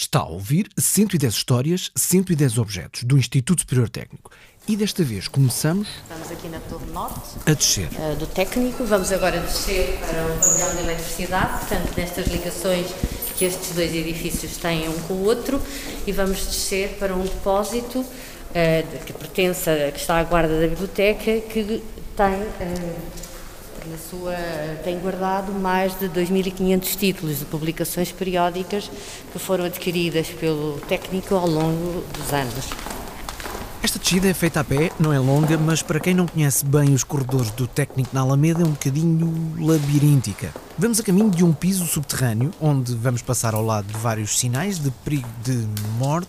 Está a ouvir 110 histórias, 110 objetos do Instituto Superior Técnico. E desta vez começamos. Estamos aqui na Torre Norte. A descer. Uh, do técnico. Vamos agora descer para o pavilhão de eletricidade, portanto, nestas ligações que estes dois edifícios têm um com o outro, e vamos descer para um depósito uh, que pertence, que está à guarda da biblioteca, que tem. Na sua, tem guardado mais de 2.500 títulos de publicações periódicas que foram adquiridas pelo técnico ao longo dos anos. Esta descida é feita a pé, não é longa, mas para quem não conhece bem os corredores do técnico na Alameda é um bocadinho labiríntica. Vamos a caminho de um piso subterrâneo, onde vamos passar ao lado de vários sinais de perigo de morte,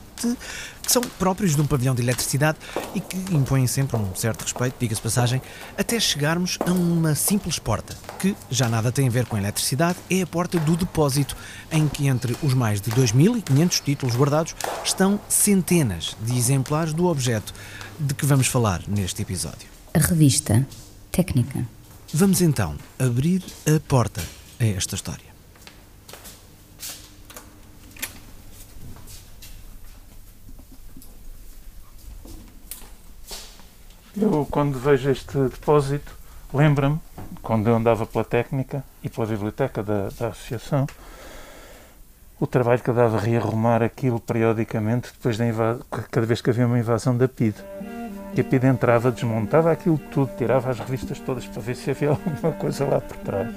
que são próprios de um pavilhão de eletricidade e que impõem sempre um certo respeito, diga-se passagem, até chegarmos a uma simples porta, que já nada tem a ver com a eletricidade, é a porta do depósito, em que entre os mais de 2.500 títulos guardados estão centenas de exemplares do objeto de que vamos falar neste episódio. A revista Técnica. Vamos então abrir a porta a esta história. Eu, quando vejo este depósito, lembra-me, quando eu andava pela técnica e pela biblioteca da, da associação, o trabalho que eu dava rearrumar aquilo periodicamente, depois da cada vez que havia uma invasão da PID. E a PID entrava, desmontava aquilo tudo, tirava as revistas todas para ver se havia alguma coisa lá por trás.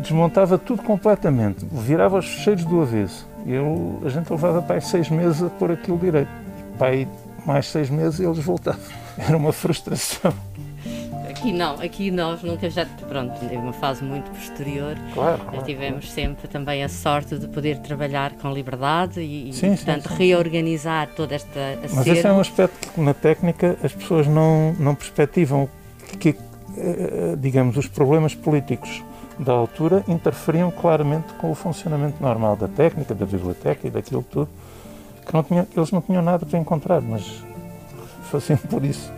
Desmontava tudo completamente, virava os fecheiros do avesso. Eu, a gente levava para aí seis meses a pôr aquilo direito. E para aí mais seis meses eles voltavam. Era uma frustração. Aqui não, aqui nós nunca já, pronto, teve uma fase muito posterior. Claro, claro Tivemos claro. sempre também a sorte de poder trabalhar com liberdade e, sim, portanto, sim, sim. reorganizar toda esta acervo. Mas esse é um aspecto que na técnica as pessoas não, não perspectivam, que, eh, digamos, os problemas políticos da altura interferiam claramente com o funcionamento normal da técnica, da biblioteca e daquilo tudo, que não tinha, eles não tinham nada para encontrar, mas faziam por isso.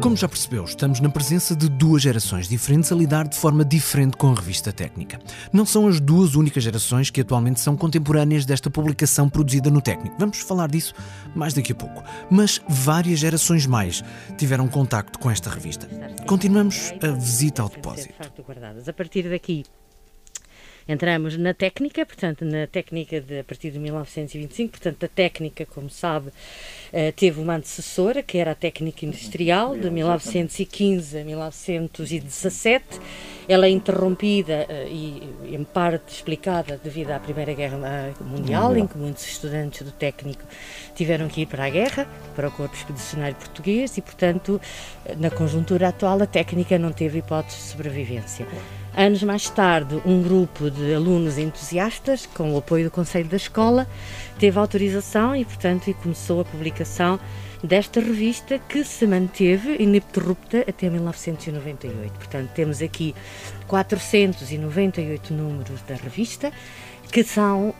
Como já percebeu, estamos na presença de duas gerações diferentes a lidar de forma diferente com a revista técnica. Não são as duas únicas gerações que atualmente são contemporâneas desta publicação produzida no técnico. Vamos falar disso mais daqui a pouco. Mas várias gerações mais tiveram contacto com esta revista. Continuamos a visita ao depósito. A partir daqui, entramos na técnica, portanto, na técnica de a partir de 1925, portanto, a técnica, como sabe, eh, teve uma antecessora, que era a técnica industrial, de 1915 a 1917. Ela é interrompida eh, e, em parte, explicada devido à Primeira Guerra Mundial, em que muitos estudantes do técnico tiveram que ir para a guerra, para o Corpo Expedicionário Português, e, portanto, na conjuntura atual, a técnica não teve hipótese de sobrevivência. Anos mais tarde, um grupo de alunos entusiastas, com o apoio do Conselho da Escola, teve autorização e, portanto, começou a publicação desta revista que se manteve ininterrupta até 1998. Portanto, temos aqui 498 números da revista que são uh,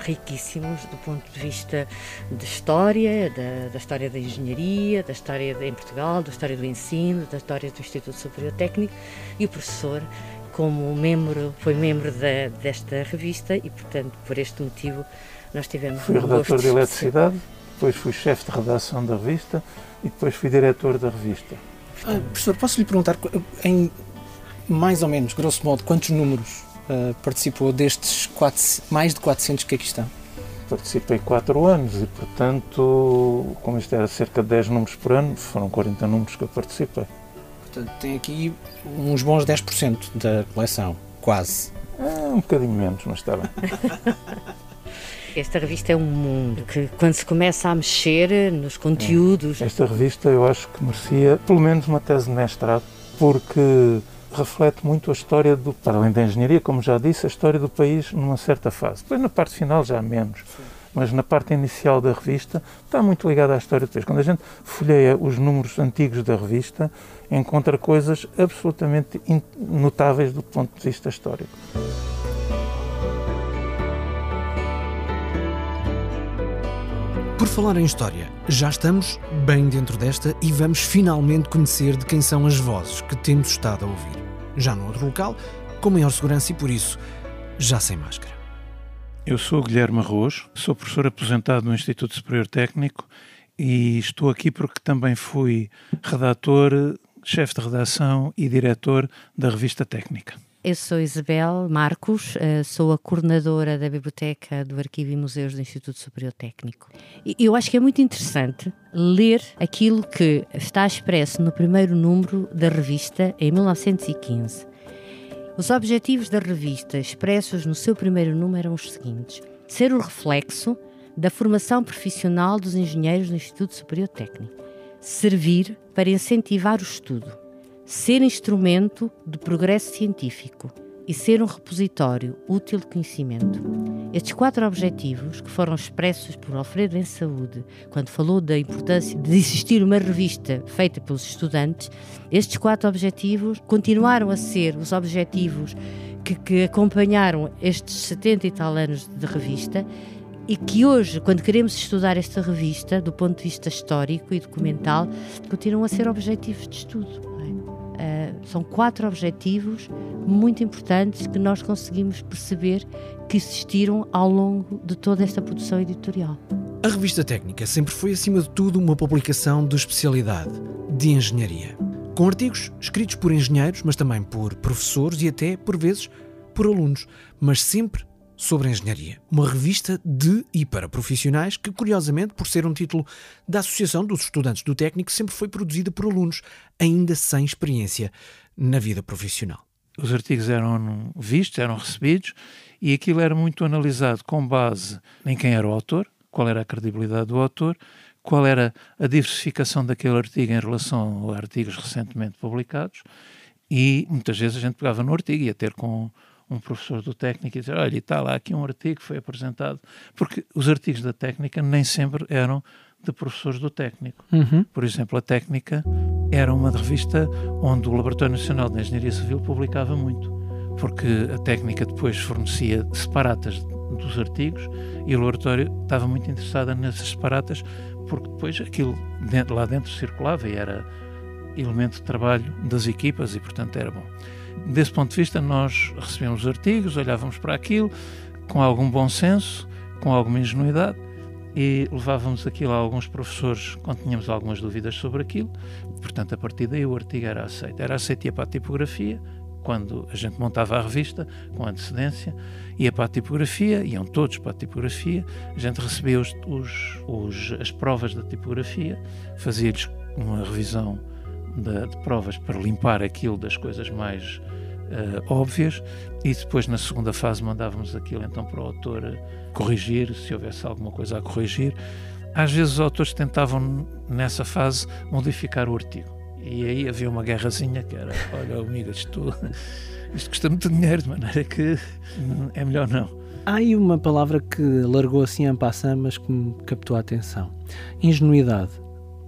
riquíssimos do ponto de vista de história, da, da, história da engenharia, da história de, em Portugal, da história do ensino, da história do Instituto Superior Técnico e o professor como membro, foi membro da, desta revista e, portanto, por este motivo nós tivemos Fui redator de eletricidade, depois fui chefe de redação da revista e depois fui diretor da revista. Ah, professor, posso lhe perguntar, em mais ou menos, grosso modo, quantos números uh, participou destes quatro, mais de 400 que aqui estão? Participei 4 anos e, portanto, como isto era cerca de 10 números por ano, foram 40 números que eu participei. Portanto, tem aqui uns bons 10% da coleção, quase. É, um bocadinho menos, mas está bem. Esta revista é um mundo que, quando se começa a mexer nos conteúdos. Esta revista eu acho que merecia pelo menos uma tese de mestrado, porque reflete muito a história do, para além da engenharia, como já disse, a história do país numa certa fase. Depois na parte final já menos. Sim. Mas na parte inicial da revista está muito ligada à história do país. Quando a gente folheia os números antigos da revista, encontra coisas absolutamente notáveis do ponto de vista histórico. Por falar em história, já estamos bem dentro desta e vamos finalmente conhecer de quem são as vozes que temos estado a ouvir. Já no outro local, com maior segurança e por isso já sem máscara. Eu sou Guilherme Arroz, sou professor aposentado no Instituto Superior Técnico e estou aqui porque também fui redator, chefe de redação e diretor da revista Técnica. Eu sou Isabel Marcos, eh, sou a coordenadora da Biblioteca do Arquivo e Museus do Instituto Superior Técnico. Eu acho que é muito interessante ler aquilo que está expresso no primeiro número da revista em 1915. Os objetivos da revista expressos no seu primeiro número eram os seguintes: ser o reflexo da formação profissional dos engenheiros do Instituto Superior Técnico, servir para incentivar o estudo ser instrumento de progresso científico e ser um repositório útil de conhecimento. Estes quatro objetivos, que foram expressos por Alfredo em Saúde, quando falou da importância de existir uma revista feita pelos estudantes, estes quatro objetivos continuaram a ser os objetivos que, que acompanharam estes 70 e tal anos de revista e que hoje, quando queremos estudar esta revista, do ponto de vista histórico e documental, continuam a ser objetivos de estudo. Uh, são quatro objetivos muito importantes que nós conseguimos perceber que existiram ao longo de toda esta produção editorial. A revista técnica sempre foi, acima de tudo, uma publicação de especialidade, de engenharia. Com artigos escritos por engenheiros, mas também por professores e até, por vezes, por alunos, mas sempre sobre engenharia. Uma revista de e para profissionais que, curiosamente, por ser um título da Associação dos Estudantes do Técnico, sempre foi produzida por alunos ainda sem experiência na vida profissional. Os artigos eram vistos, eram recebidos e aquilo era muito analisado com base em quem era o autor, qual era a credibilidade do autor, qual era a diversificação daquele artigo em relação a artigos recentemente publicados e muitas vezes a gente pegava no artigo e ia ter com um professor do técnico e dizer, olha, está lá aqui um artigo que foi apresentado, porque os artigos da técnica nem sempre eram de professores do técnico. Uhum. Por exemplo, a técnica era uma revista onde o Laboratório Nacional de Engenharia Civil publicava muito, porque a técnica depois fornecia separatas dos artigos e o laboratório estava muito interessado nessas separatas, porque depois aquilo lá dentro circulava e era elemento de trabalho das equipas e, portanto, era bom. Desse ponto de vista, nós recebemos artigos, olhávamos para aquilo com algum bom senso, com alguma ingenuidade e levávamos aquilo a alguns professores quando tínhamos algumas dúvidas sobre aquilo. Portanto, a partir daí o artigo era aceito. Era aceito ia para a tipografia, quando a gente montava a revista com antecedência, ia para a tipografia, iam todos para a tipografia, a gente recebia os, os, os as provas da tipografia, fazia-lhes uma revisão de, de, provas para limpar aquilo das coisas mais uh, óbvias e depois na segunda fase mandávamos aquilo então para o autor corrigir, se houvesse alguma coisa a corrigir. Às vezes os autores tentavam nessa fase modificar o artigo e aí havia uma guerrazinha que era, olha amigo, isto, isto custa muito dinheiro, de maneira que é melhor não. Há aí uma palavra que largou assim a passar, mas que me captou a atenção. Ingenuidade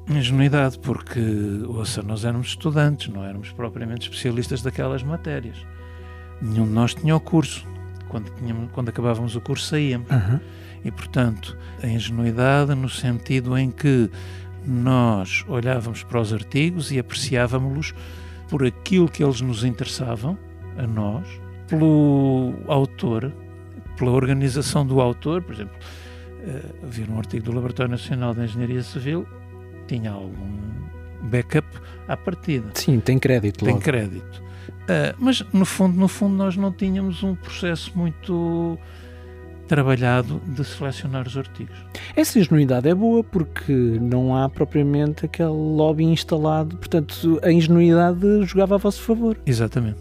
ingenuidade, porque, ouça, nós éramos estudantes, não éramos propriamente especialistas daquelas matérias. Nenhum de nós tinha o curso. Quando, tínhamos, quando acabávamos o curso, saíamos. Uhum. E, portanto, a ingenuidade no sentido em que nós olhávamos para os artigos e apreciávamos-los por aquilo que eles nos interessavam, a nós, pelo autor, pela organização do autor, por exemplo, uh, havia um artigo do Laboratório Nacional de Engenharia Civil tinha algum backup à partida. Sim, tem crédito Tem crédito. Uh, mas no fundo, no fundo nós não tínhamos um processo muito trabalhado de selecionar os artigos. Essa ingenuidade é boa porque não há propriamente aquele lobby instalado, portanto a ingenuidade jogava a vosso favor. Exatamente.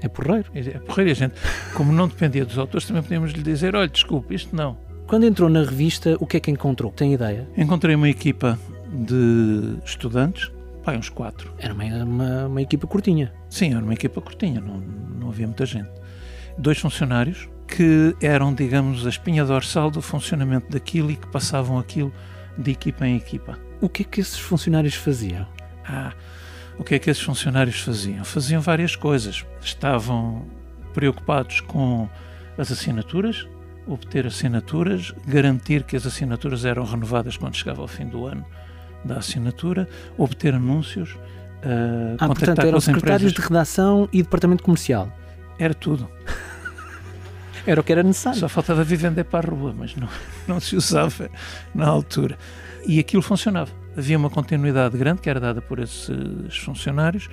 É porreiro. É, porreiro. A gente, como não dependia dos autores, também podíamos lhe dizer: olha, desculpe, isto não. Quando entrou na revista, o que é que encontrou? Tem ideia? Encontrei uma equipa de estudantes, pai, uns quatro. Era uma, uma, uma, equipa curtinha? Sim, era uma equipa curtinha, não, não havia muita gente. Dois funcionários que eram, digamos, a espinha dorsal do funcionamento daquilo e que passavam aquilo de equipa em equipa. O que é que esses funcionários faziam? Ah, o que é que esses funcionários faziam? Faziam várias coisas. Estavam preocupados com as assinaturas, obter assinaturas, garantir que as assinaturas eram renovadas quando chegava ao fim do ano da assinatura, obter anúncios, Uh, ah, portanto, eram secretários empresas. de redação e departamento comercial. Era tudo. Era o que era necessário. Só faltava vir vender para a rua, mas não, não se usava na altura. E aquilo funcionava. Havia uma continuidade grande que era dada por esses funcionários.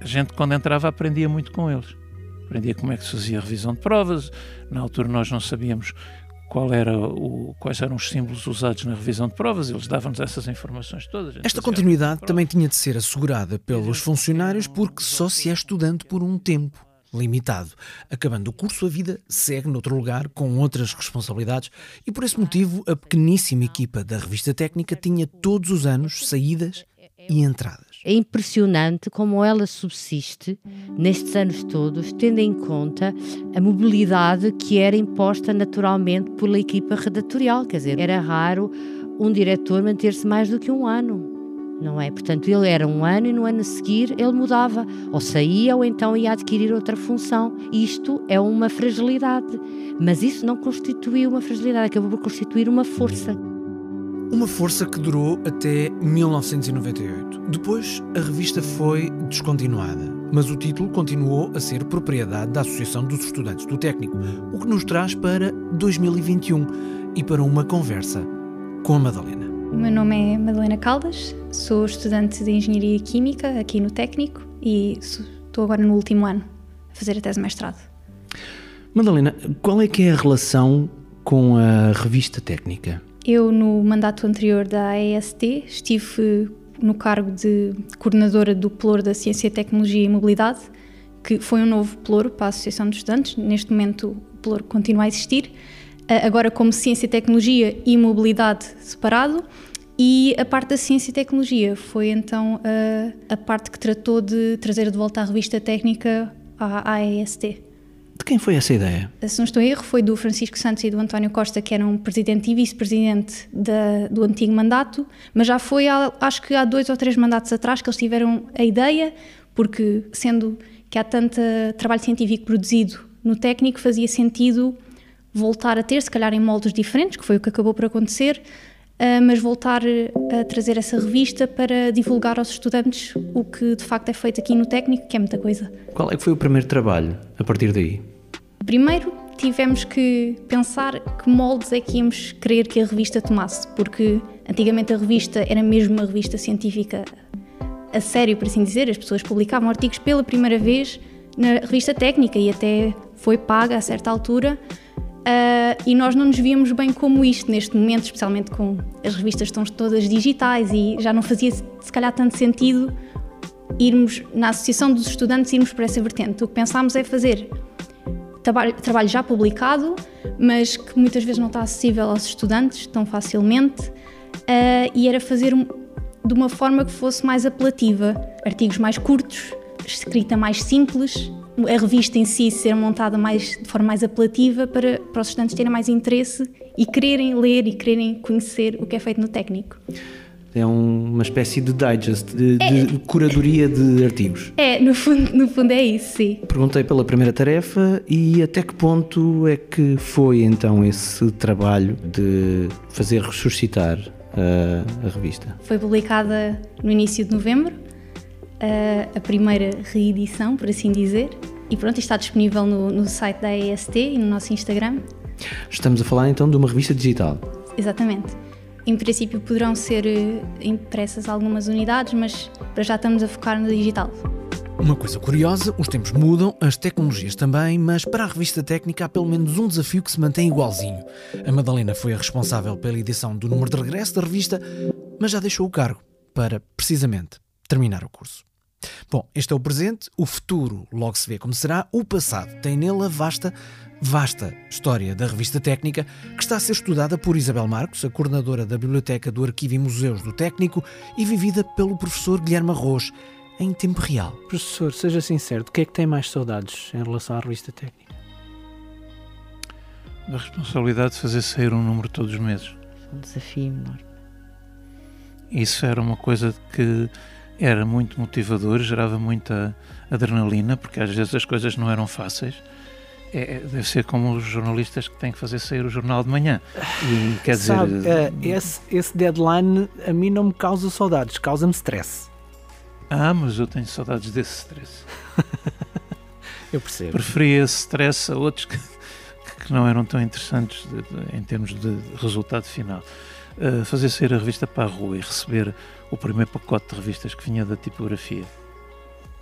A gente, quando entrava, aprendia muito com eles. Aprendia como é que se fazia a revisão de provas. Na altura, nós não sabíamos qual era o, quais eram os símbolos usados na revisão de provas, eles davam-nos essas informações todas. Esta continuidade também tinha de ser assegurada pelos funcionários porque só se é estudante por um tempo limitado. Acabando o curso, a vida segue noutro lugar, com outras responsabilidades, e por esse motivo a pequeníssima equipa da revista técnica tinha todos os anos saídas e entradas. É impressionante como ela subsiste nestes anos todos, tendo em conta a mobilidade que era imposta naturalmente pela equipa redatorial. Quer dizer, era raro um diretor manter-se mais do que um ano não é? Portanto, ele era um ano e no ano a seguir ele mudava, ou saía ou então ia adquirir outra função. Isto é uma fragilidade, mas isso não constituiu uma fragilidade, acabou por constituir uma força. Uma força que durou até 1998. Depois, a revista foi descontinuada, mas o título continuou a ser propriedade da Associação dos Estudantes do Técnico, o que nos traz para 2021 e para uma conversa com a Madalena. O meu nome é Madalena Caldas, sou estudante de Engenharia Química aqui no Técnico e estou agora no último ano a fazer a tese de mestrado. Madalena, qual é que é a relação com a revista técnica? Eu, no mandato anterior da AEST, estive no cargo de coordenadora do Ploro da Ciência, Tecnologia e Mobilidade, que foi um novo Ploro para a Associação de Estudantes. Neste momento, o Ploro continua a existir agora como Ciência, Tecnologia e Mobilidade separado. E a parte da ciência e tecnologia foi então a, a parte que tratou de trazer de volta a revista técnica à AEST. De quem foi essa ideia? Se não estou em erro, foi do Francisco Santos e do António Costa, que eram presidente e vice-presidente do antigo mandato, mas já foi, há, acho que há dois ou três mandatos atrás que eles tiveram a ideia, porque sendo que há tanto trabalho científico produzido no técnico, fazia sentido voltar a ter, se calhar em moldes diferentes, que foi o que acabou por acontecer, mas voltar a trazer essa revista para divulgar aos estudantes o que de facto é feito aqui no técnico, que é muita coisa. Qual é que foi o primeiro trabalho a partir daí? Primeiro tivemos que pensar que moldes é que íamos querer que a revista tomasse, porque antigamente a revista era mesmo uma revista científica a sério, por assim dizer, as pessoas publicavam artigos pela primeira vez na revista técnica e até foi paga a certa altura Uh, e nós não nos víamos bem como isto neste momento, especialmente com as revistas estão todas digitais e já não fazia se calhar tanto sentido irmos na associação dos estudantes irmos para essa vertente. O que pensámos é fazer trabalho, trabalho já publicado, mas que muitas vezes não está acessível aos estudantes tão facilmente, uh, e era fazer de uma forma que fosse mais apelativa, artigos mais curtos, escrita mais simples a revista em si ser montada mais, de forma mais apelativa para, para os estudantes terem mais interesse e quererem ler e quererem conhecer o que é feito no técnico. É um, uma espécie de digest, de, é, de, curadoria de artigos. É, no fundo, no fundo é isso, sim. Perguntei pela primeira tarefa e até que ponto é que foi então esse trabalho de fazer ressuscitar a, a revista? Foi publicada no início de novembro a, a primeira reedição, por assim dizer. E pronto, está disponível no, no site da EST e no nosso Instagram. Estamos a falar então de uma revista digital. Exatamente. Em princípio poderão ser eh, impressas algumas unidades, mas para já estamos a focar no digital. Uma coisa curiosa, os tempos mudam, as tecnologias também, mas para a revista técnica há pelo menos um desafio que se mantém igualzinho. A Madalena foi a responsável pela edição do número de regresso da revista, mas já deixou o cargo para, precisamente, terminar o curso. Bom, este é o presente, o futuro logo se vê como será, o passado tem nele a vasta, vasta história da revista técnica que está a ser estudada por Isabel Marcos, a coordenadora da Biblioteca do Arquivo e Museus do Técnico e vivida pelo professor Guilherme Arroz em tempo real. Professor, seja sincero, do que é que tem mais saudades em relação à revista técnica? Da responsabilidade de fazer sair um número todos os meses. Um desafio enorme. Isso era uma coisa que era muito motivador, gerava muita adrenalina, porque às vezes as coisas não eram fáceis. É, é deve ser como os jornalistas que têm que fazer sair o jornal de manhã. E quer Sabe, dizer. Uh, esse, esse deadline a mim não me causa saudades, causa-me stress. Ah, mas eu tenho saudades desse stress. Eu percebo. Preferia esse stress a outros que, que não eram tão interessantes de, de, em termos de resultado final. Uh, fazer sair a revista para a rua e receber o primeiro pacote de revistas que vinha da tipografia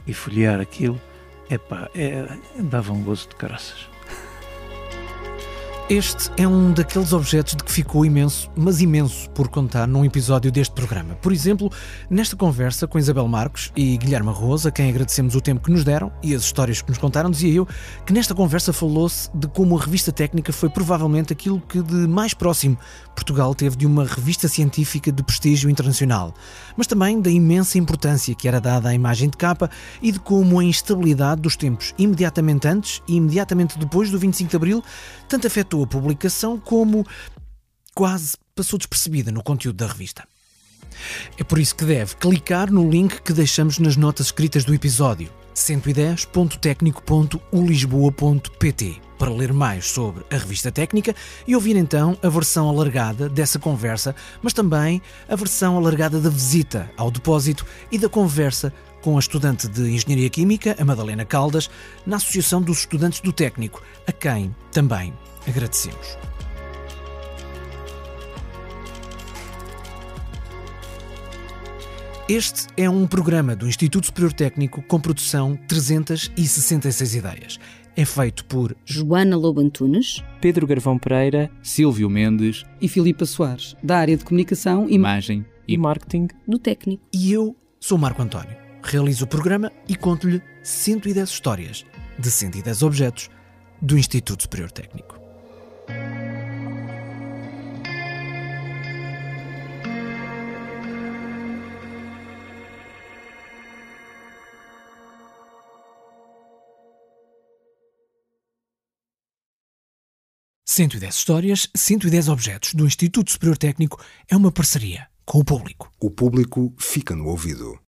e folhear aquilo, epá, é, dava um gozo de caraças. Este é um daqueles objetos de que ficou imenso, mas imenso, por contar num episódio deste programa. Por exemplo, nesta conversa com Isabel Marcos e Guilherme Rosa, a quem agradecemos o tempo que nos deram e as histórias que nos contaram, dizia eu que nesta conversa falou-se de como a revista técnica foi provavelmente aquilo que de mais próximo Portugal teve de uma revista científica de prestígio internacional, mas também da imensa importância que era dada à imagem de capa e de como a instabilidade dos tempos imediatamente antes e imediatamente depois do 25 de Abril tanto afetou a publicação como quase passou despercebida no conteúdo da revista. É por isso que deve clicar no link que deixamos nas notas escritas do episódio 110.tecnico.ulisboa.pt para ler mais sobre a revista técnica e ouvir então a versão alargada dessa conversa, mas também a versão alargada da visita ao depósito e da conversa com a estudante de Engenharia Química, a Madalena Caldas, na Associação dos Estudantes do Técnico, a quem também agradecemos. Este é um programa do Instituto Superior Técnico com produção 366 ideias. É feito por Joana Lobo Antunes, Pedro Garvão Pereira, Silvio Mendes e Filipa Soares, da área de comunicação imagem e marketing do técnico. E eu sou Marco António. Realizo o programa e conto-lhe 110 histórias de 110 objetos do Instituto Superior Técnico. Cento e dez histórias, 110 objetos do Instituto Superior Técnico é uma parceria com o público. O público fica no ouvido.